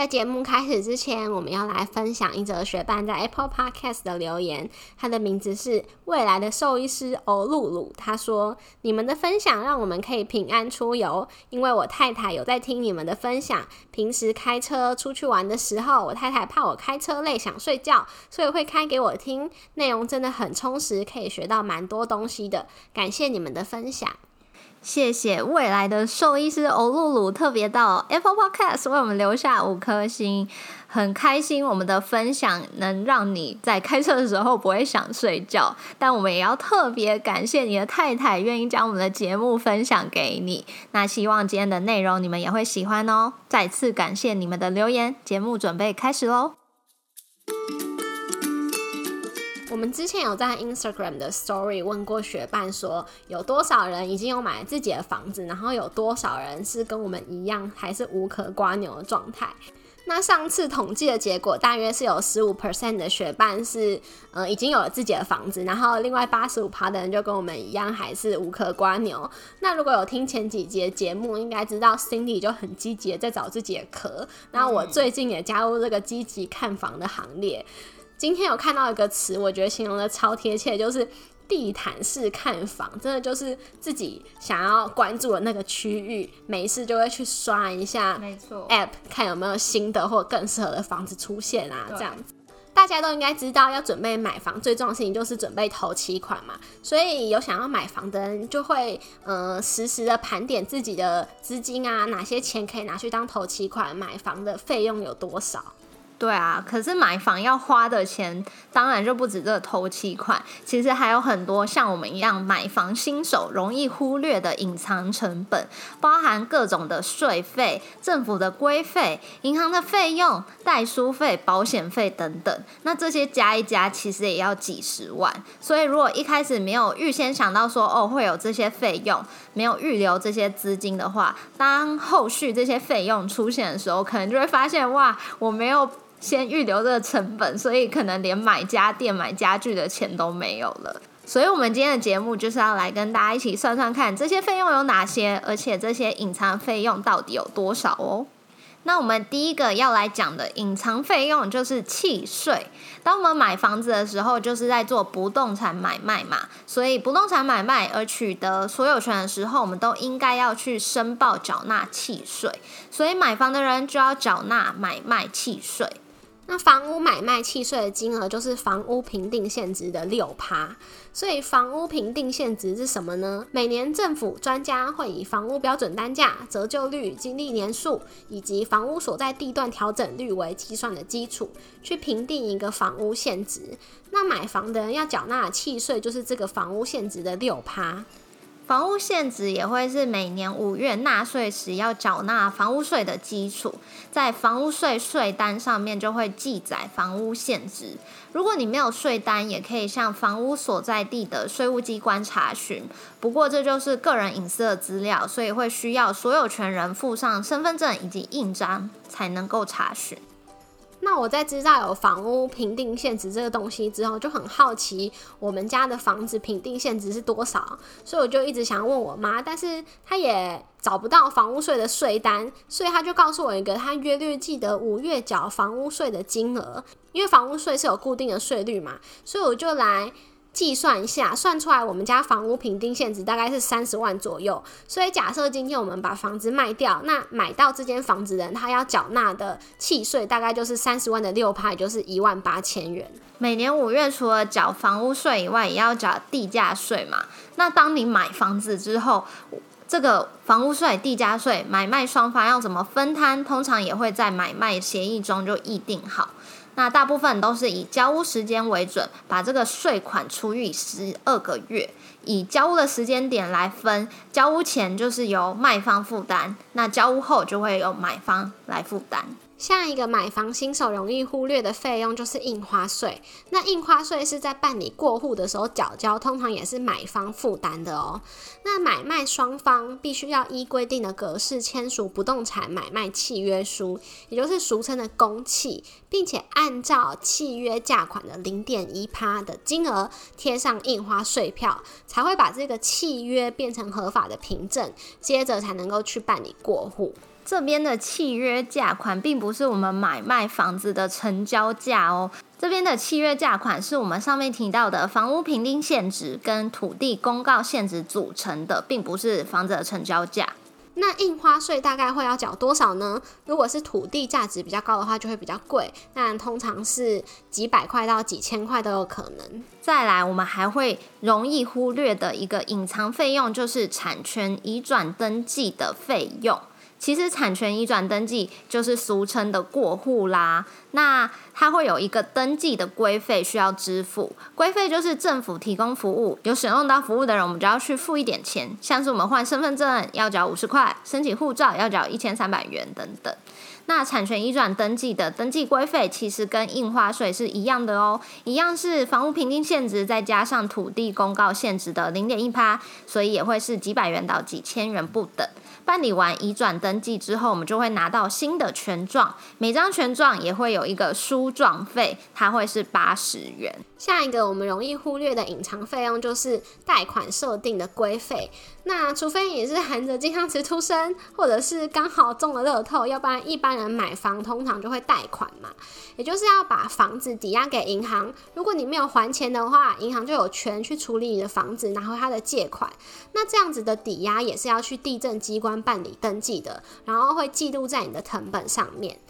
在节目开始之前，我们要来分享一则学伴在 Apple Podcast 的留言。他的名字是未来的兽医师欧露露。他说：“你们的分享让我们可以平安出游，因为我太太有在听你们的分享。平时开车出去玩的时候，我太太怕我开车累想睡觉，所以会开给我听。内容真的很充实，可以学到蛮多东西的。感谢你们的分享。”谢谢未来的兽医师欧露露特别到 Apple Podcast 为我们留下五颗星，很开心我们的分享能让你在开车的时候不会想睡觉，但我们也要特别感谢你的太太愿意将我们的节目分享给你。那希望今天的内容你们也会喜欢哦。再次感谢你们的留言，节目准备开始喽。我们之前有在 Instagram 的 Story 问过学伴，说有多少人已经有买自己的房子，然后有多少人是跟我们一样还是无壳瓜牛的状态。那上次统计的结果，大约是有十五 percent 的学伴是呃已经有了自己的房子，然后另外八十五趴的人就跟我们一样还是无壳瓜牛。那如果有听前几节节目，应该知道 Cindy 就很积极的在找自己的壳，那我最近也加入这个积极看房的行列。今天有看到一个词，我觉得形容的超贴切，就是地毯式看房，真的就是自己想要关注的那个区域，没事就会去刷一下，没错，App 看有没有新的或更适合的房子出现啊，这样子。大家都应该知道，要准备买房最重要的事情就是准备头期款嘛，所以有想要买房的人就会呃实时的盘点自己的资金啊，哪些钱可以拿去当头期款，买房的费用有多少。对啊，可是买房要花的钱，当然就不止这个头期款，其实还有很多像我们一样买房新手容易忽略的隐藏成本，包含各种的税费、政府的规费、银行的费用、代书费、保险费等等。那这些加一加，其实也要几十万。所以如果一开始没有预先想到说哦会有这些费用，没有预留这些资金的话，当后续这些费用出现的时候，可能就会发现哇，我没有。先预留这个成本，所以可能连买家电、买家具的钱都没有了。所以，我们今天的节目就是要来跟大家一起算算看，这些费用有哪些，而且这些隐藏费用到底有多少哦。那我们第一个要来讲的隐藏费用就是契税。当我们买房子的时候，就是在做不动产买卖嘛，所以不动产买卖而取得所有权的时候，我们都应该要去申报缴纳契税。所以买房的人就要缴纳买卖契税。那房屋买卖契税的金额就是房屋评定现值的六趴，所以房屋评定现值是什么呢？每年政府专家会以房屋标准单价、折旧率、经历年数以及房屋所在地段调整率为计算的基础，去评定一个房屋现值。那买房的人要缴纳的契税就是这个房屋现值的六趴。房屋现值也会是每年五月纳税时要缴纳房屋税的基础，在房屋税税单上面就会记载房屋现值。如果你没有税单，也可以向房屋所在地的税务机关查询。不过这就是个人隐私的资料，所以会需要所有权人附上身份证以及印章才能够查询。那我在知道有房屋评定限值这个东西之后，就很好奇我们家的房子评定限值是多少，所以我就一直想问我妈，但是她也找不到房屋税的税单，所以她就告诉我一个她约略记得五月缴房屋税的金额，因为房屋税是有固定的税率嘛，所以我就来。计算一下，算出来我们家房屋平定现值大概是三十万左右。所以假设今天我们把房子卖掉，那买到这间房子人他要缴纳的契税大概就是三十万的六派，就是一万八千元。每年五月除了缴房屋税以外，也要缴地价税嘛。那当你买房子之后，这个房屋税、地价税，买卖双方要怎么分摊？通常也会在买卖协议中就议定好。那大部分都是以交屋时间为准，把这个税款除以十二个月，以交屋的时间点来分。交屋前就是由卖方负担，那交屋后就会由买方来负担。下一个买房新手容易忽略的费用就是印花税。那印花税是在办理过户的时候缴交，通常也是买方负担的哦。那买卖双方必须要依规定的格式签署不动产买卖契约书，也就是俗称的公契，并且按照契约价款的零点一趴的金额贴上印花税票，才会把这个契约变成合法的凭证，接着才能够去办理过户。这边的契约价款并不是我们买卖房子的成交价哦，这边的契约价款是我们上面提到的房屋评定现值跟土地公告现值组成的，并不是房子的成交价。那印花税大概会要缴多少呢？如果是土地价值比较高的话，就会比较贵，但通常是几百块到几千块都有可能。再来，我们还会容易忽略的一个隐藏费用，就是产权移转登记的费用。其实产权移转登记就是俗称的过户啦，那它会有一个登记的规费需要支付，规费就是政府提供服务，有使用到服务的人，我们就要去付一点钱，像是我们换身份证要缴五十块，申请护照要缴一千三百元等等。那产权移转登记的登记规费其实跟印花税是一样的哦，一样是房屋平均现值再加上土地公告现值的零点一趴，所以也会是几百元到几千元不等。办理完移转登记之后，我们就会拿到新的权状，每张权状也会有一个书状费，它会是八十元。下一个我们容易忽略的隐藏费用就是贷款设定的规费。那除非你是含着金汤匙出生，或者是刚好中了乐透，要不然一般买房通常就会贷款嘛，也就是要把房子抵押给银行。如果你没有还钱的话，银行就有权去处理你的房子，拿回他的借款。那这样子的抵押也是要去地震机关办理登记的，然后会记录在你的成本上面。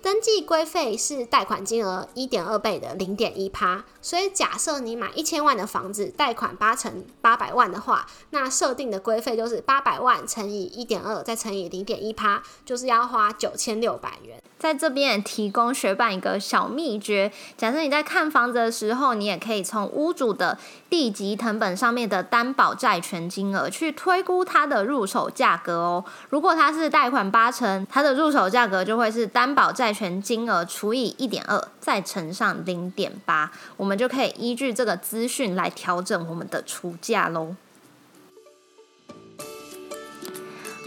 登记规费是贷款金额一点二倍的零点一趴，所以假设你买一千万的房子，贷款八成八百万的话，那设定的规费就是八百万乘以一点二，再乘以零点一趴，就是要花九千六百元。在这边提供学办一个小秘诀：假设你在看房子的时候，你也可以从屋主的地级成本上面的担保债权金额去推估它的入手价格哦。如果它是贷款八成，它的入手价格就会是担保债权金额除以一点二，再乘上零点八，我们就可以依据这个资讯来调整我们的出价喽。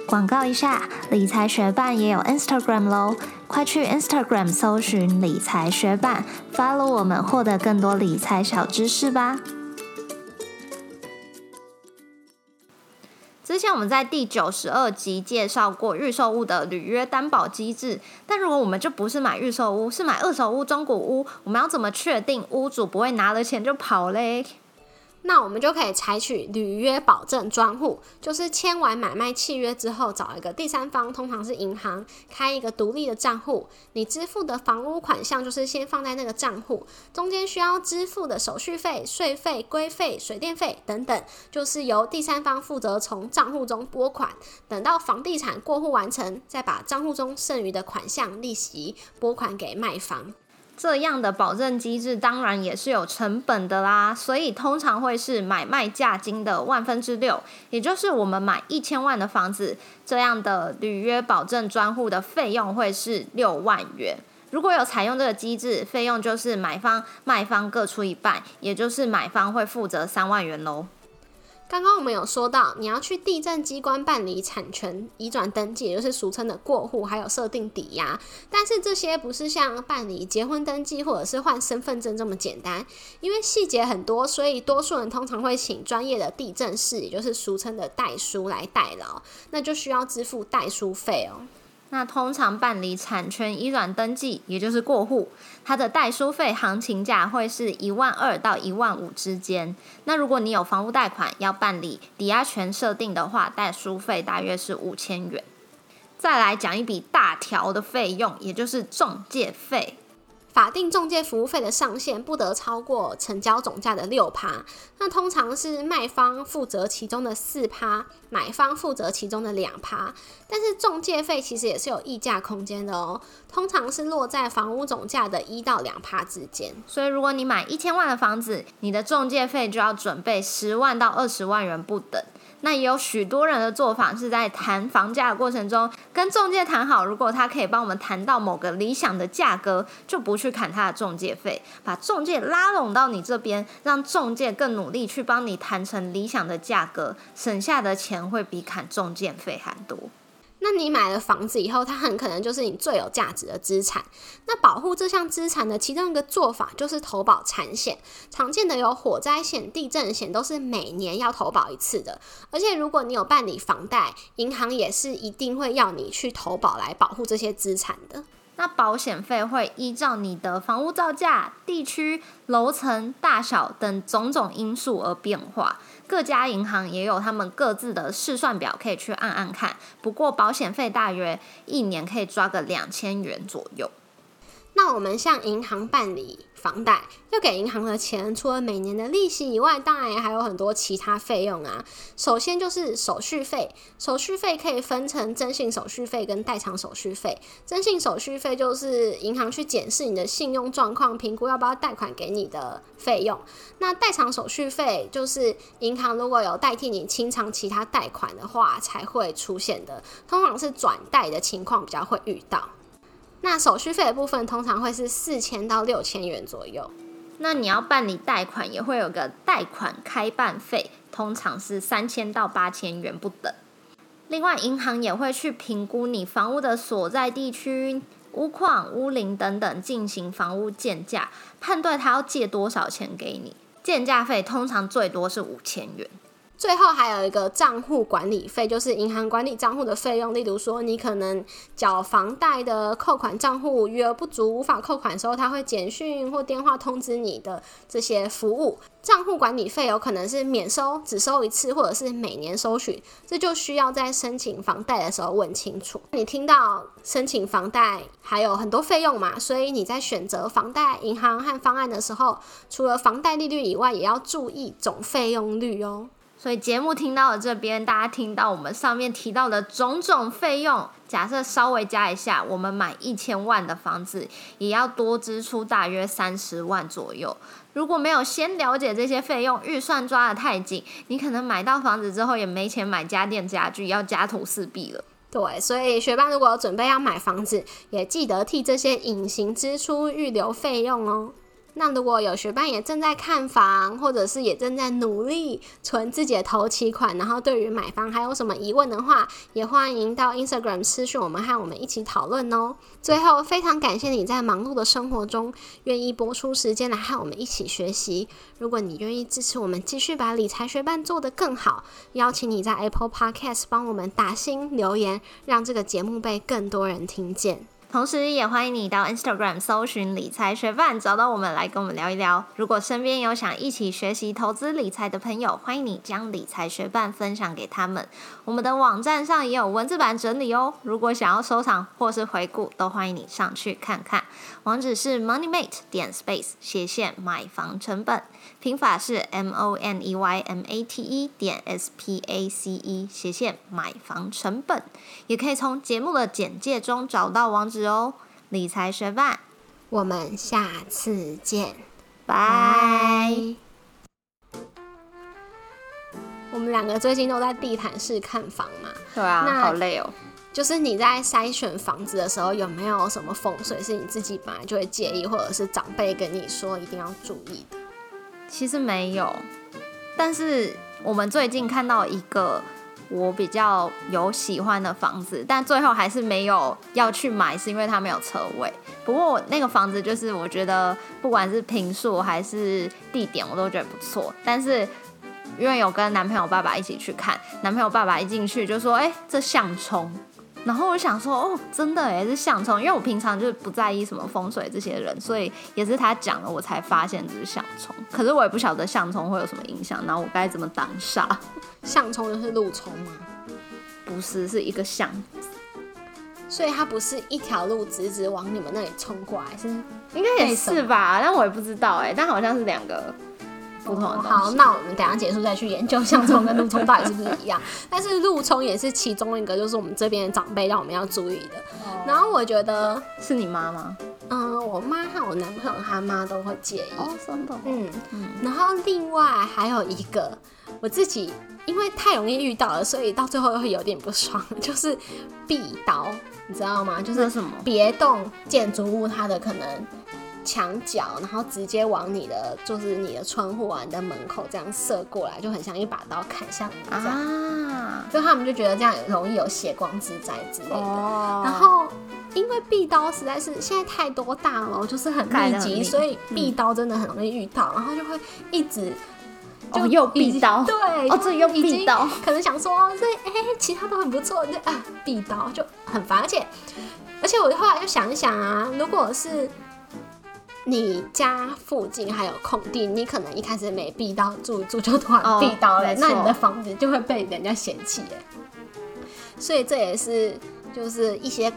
广告一下，理财学办也有 Instagram 喽，快去 Instagram 搜寻理财学办，follow 我们，获得更多理财小知识吧。前我们在第九十二集介绍过预售屋的履约担保机制，但如果我们就不是买预售屋，是买二手屋、中古屋，我们要怎么确定屋主不会拿了钱就跑嘞？那我们就可以采取履约保证专户，就是签完买卖契约之后，找一个第三方，通常是银行，开一个独立的账户。你支付的房屋款项就是先放在那个账户，中间需要支付的手续费、税费、规费、水电费等等，就是由第三方负责从账户中拨款。等到房地产过户完成，再把账户中剩余的款项利息拨款给卖方。这样的保证机制当然也是有成本的啦，所以通常会是买卖价金的万分之六，也就是我们买一千万的房子，这样的履约保证专户的费用会是六万元。如果有采用这个机制，费用就是买方、卖方各出一半，也就是买方会负责三万元喽。刚刚我们有说到，你要去地震机关办理产权移转登记，也就是俗称的过户，还有设定抵押。但是这些不是像办理结婚登记或者是换身份证这么简单，因为细节很多，所以多数人通常会请专业的地震师，也就是俗称的代书来代劳，那就需要支付代书费哦。那通常办理产权移转登记，也就是过户，它的代书费行情价会是一万二到一万五之间。那如果你有房屋贷款要办理抵押权设定的话，代书费大约是五千元。再来讲一笔大条的费用，也就是中介费。法定中介服务费的上限不得超过成交总价的六趴，那通常是卖方负责其中的四趴，买方负责其中的两趴。但是中介费其实也是有溢价空间的哦，通常是落在房屋总价的一到两趴之间。所以如果你买一千万的房子，你的中介费就要准备十万到二十万元不等。那也有许多人的做法是在谈房价的过程中跟中介谈好，如果他可以帮我们谈到某个理想的价格，就不去砍他的中介费，把中介拉拢到你这边，让中介更努力去帮你谈成理想的价格，省下的钱会比砍中介费还多。那你买了房子以后，它很可能就是你最有价值的资产。那保护这项资产的其中一个做法就是投保产险，常见的有火灾险、地震险，都是每年要投保一次的。而且如果你有办理房贷，银行也是一定会要你去投保来保护这些资产的。那保险费会依照你的房屋造价、地区、楼层大小等种种因素而变化。各家银行也有他们各自的试算表，可以去按按看。不过保险费大约一年可以抓个两千元左右。那我们向银行办理房贷，要给银行的钱，除了每年的利息以外，当然也还有很多其他费用啊。首先就是手续费，手续费可以分成征信手续费跟代偿手续费。征信手续费就是银行去检视你的信用状况，评估要不要贷款给你的费用。那代偿手续费就是银行如果有代替你清偿其他贷款的话才会出现的，通常是转贷的情况比较会遇到。那手续费的部分通常会是四千到六千元左右。那你要办理贷款，也会有个贷款开办费，通常是三千到八千元不等。另外，银行也会去评估你房屋的所在地区、屋况、屋龄等等，进行房屋建价，判断他要借多少钱给你。建价费通常最多是五千元。最后还有一个账户管理费，就是银行管理账户的费用。例如说，你可能缴房贷的扣款账户余额不足，无法扣款的时候，他会简讯或电话通知你的这些服务。账户管理费有可能是免收，只收一次，或者是每年收取，这就需要在申请房贷的时候问清楚。你听到申请房贷还有很多费用嘛？所以你在选择房贷银行和方案的时候，除了房贷利率以外，也要注意总费用率哦。所以节目听到了这边，大家听到我们上面提到的种种费用，假设稍微加一下，我们买一千万的房子，也要多支出大约三十万左右。如果没有先了解这些费用，预算抓得太紧，你可能买到房子之后也没钱买家电家具，要家徒四壁了。对，所以学霸如果有准备要买房子，也记得替这些隐形支出预留费用哦。那如果有学伴也正在看房，或者是也正在努力存自己的头期款，然后对于买房还有什么疑问的话，也欢迎到 Instagram 私讯我们，和我们一起讨论哦。最后，非常感谢你在忙碌的生活中愿意播出时间来和我们一起学习。如果你愿意支持我们继续把理财学伴做得更好，邀请你在 Apple Podcast 帮我们打新留言，让这个节目被更多人听见。同时，也欢迎你到 Instagram 搜寻理财学伴，找到我们来跟我们聊一聊。如果身边有想一起学习投资理财的朋友，欢迎你将理财学伴分享给他们。我们的网站上也有文字版整理哦。如果想要收藏或是回顾，都欢迎你上去看看。网址是 moneymate 点 space 斜线买房成本，拼法是 m o n e y m a t e 点 s p a c e 斜线买房成本。也可以从节目的简介中找到网址哦。理财学霸，我们下次见，拜。我们两个最近都在地毯式看房嘛？对啊，那好累哦。就是你在筛选房子的时候，有没有什么风水是你自己本来就会介意，或者是长辈跟你说一定要注意的？其实没有，但是我们最近看到一个我比较有喜欢的房子，但最后还是没有要去买，是因为它没有车位。不过那个房子就是我觉得不管是平数还是地点，我都觉得不错。但是因为有跟男朋友爸爸一起去看，男朋友爸爸一进去就说：“哎、这相冲。”然后我想说，哦，真的哎，是相冲，因为我平常就是不在意什么风水这些人，所以也是他讲了，我才发现这是相冲。可是我也不晓得相冲会有什么影响，然后我该怎么挡煞？相冲就是路冲吗，不是，是一个相，所以它不是一条路直直往你们那里冲过来，是应该也是吧？但我也不知道哎，但好像是两个不同的东西。好，那我们等下结束再去研究相冲跟路冲到底是不是一样。但是路冲也是其中一个，就是我们这边的长辈让我们要注意的。然后我觉得，是你妈吗？嗯、我妈和我男朋友他妈都会介意。哦，真的，嗯，然后另外还有一个，我自己因为太容易遇到了，所以到最后会有点不爽，就是壁刀，你知道吗？就是什么？别动建筑物它的可能墙角，然后直接往你的就是你的窗户啊、你的门口这样射过来，就很像一把刀砍向你这样。啊，所以他们就觉得这样容易有血光之灾之类的。哦然后因为壁刀实在是现在太多大楼，就是很密集，所以壁刀真的很容易遇到，然后就会一直。就用壁刀对，哦这又已经壁刀可能想说这哎、其他都很不错，就啊壁刀就很烦，而且而且我后来就想一想啊，如果是你家附近还有空地，你可能一开始没避到住一住就突然哦壁刀了，那你的房子就会被人家嫌弃耶。所以这也是就是一些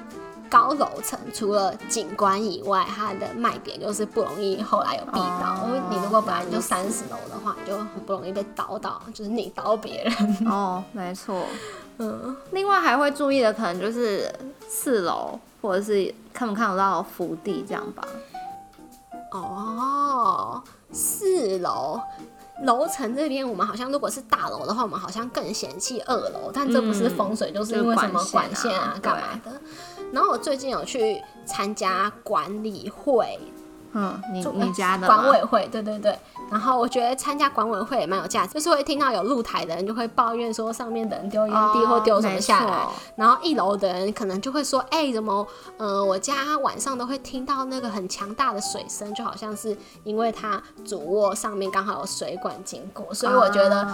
高楼层除了景观以外，它的卖点就是不容易后来有避到。哦因为你如果本来就三十楼的话，你就很不容易被倒到，就是你倒别人。哦，没错。嗯，另外还会注意的可能就是四楼，或者是看不看得到福地这样吧。哦，四楼。楼层这边，我们好像如果是大楼的话，我们好像更嫌弃二楼，但这不是风水，就是因为什么管管线啊线啊、干嘛的。然后我最近有去参加管理会，嗯，你你家的管委会，对对对。然后我觉得参加管委会也蛮有价值，就是会听到有露台的人就会抱怨说上面的人丢烟蒂哦或丢什么下来，然后一楼的人可能就会说，哎、怎么，呃，我家晚上都会听到那个很强大的水声，就好像是因为它主卧上面刚好有水管经过，所以我觉得。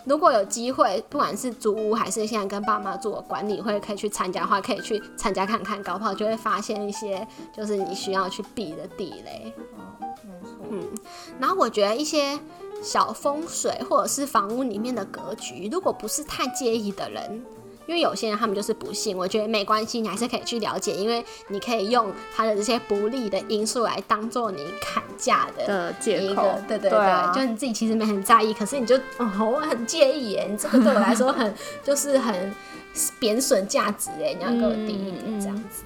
啊如果有机会，不管是租屋还是现在跟爸妈住管理会，可以去参加的话，可以去参加看看，搞不好就会发现一些就是你需要去避的地雷。嗯，然后我觉得一些小风水或者是房屋里面的格局，如果不是太介意的人。因为有些人他们就是不信，我觉得没关系，你还是可以去了解，因为你可以用他的这些不利的因素来当做你砍价的的借口对对对，就你自己其实没很在意，可是你就哦，我很介意耶，你这个对我来说很 就是很贬损价值哎，你要给我低一点这样子。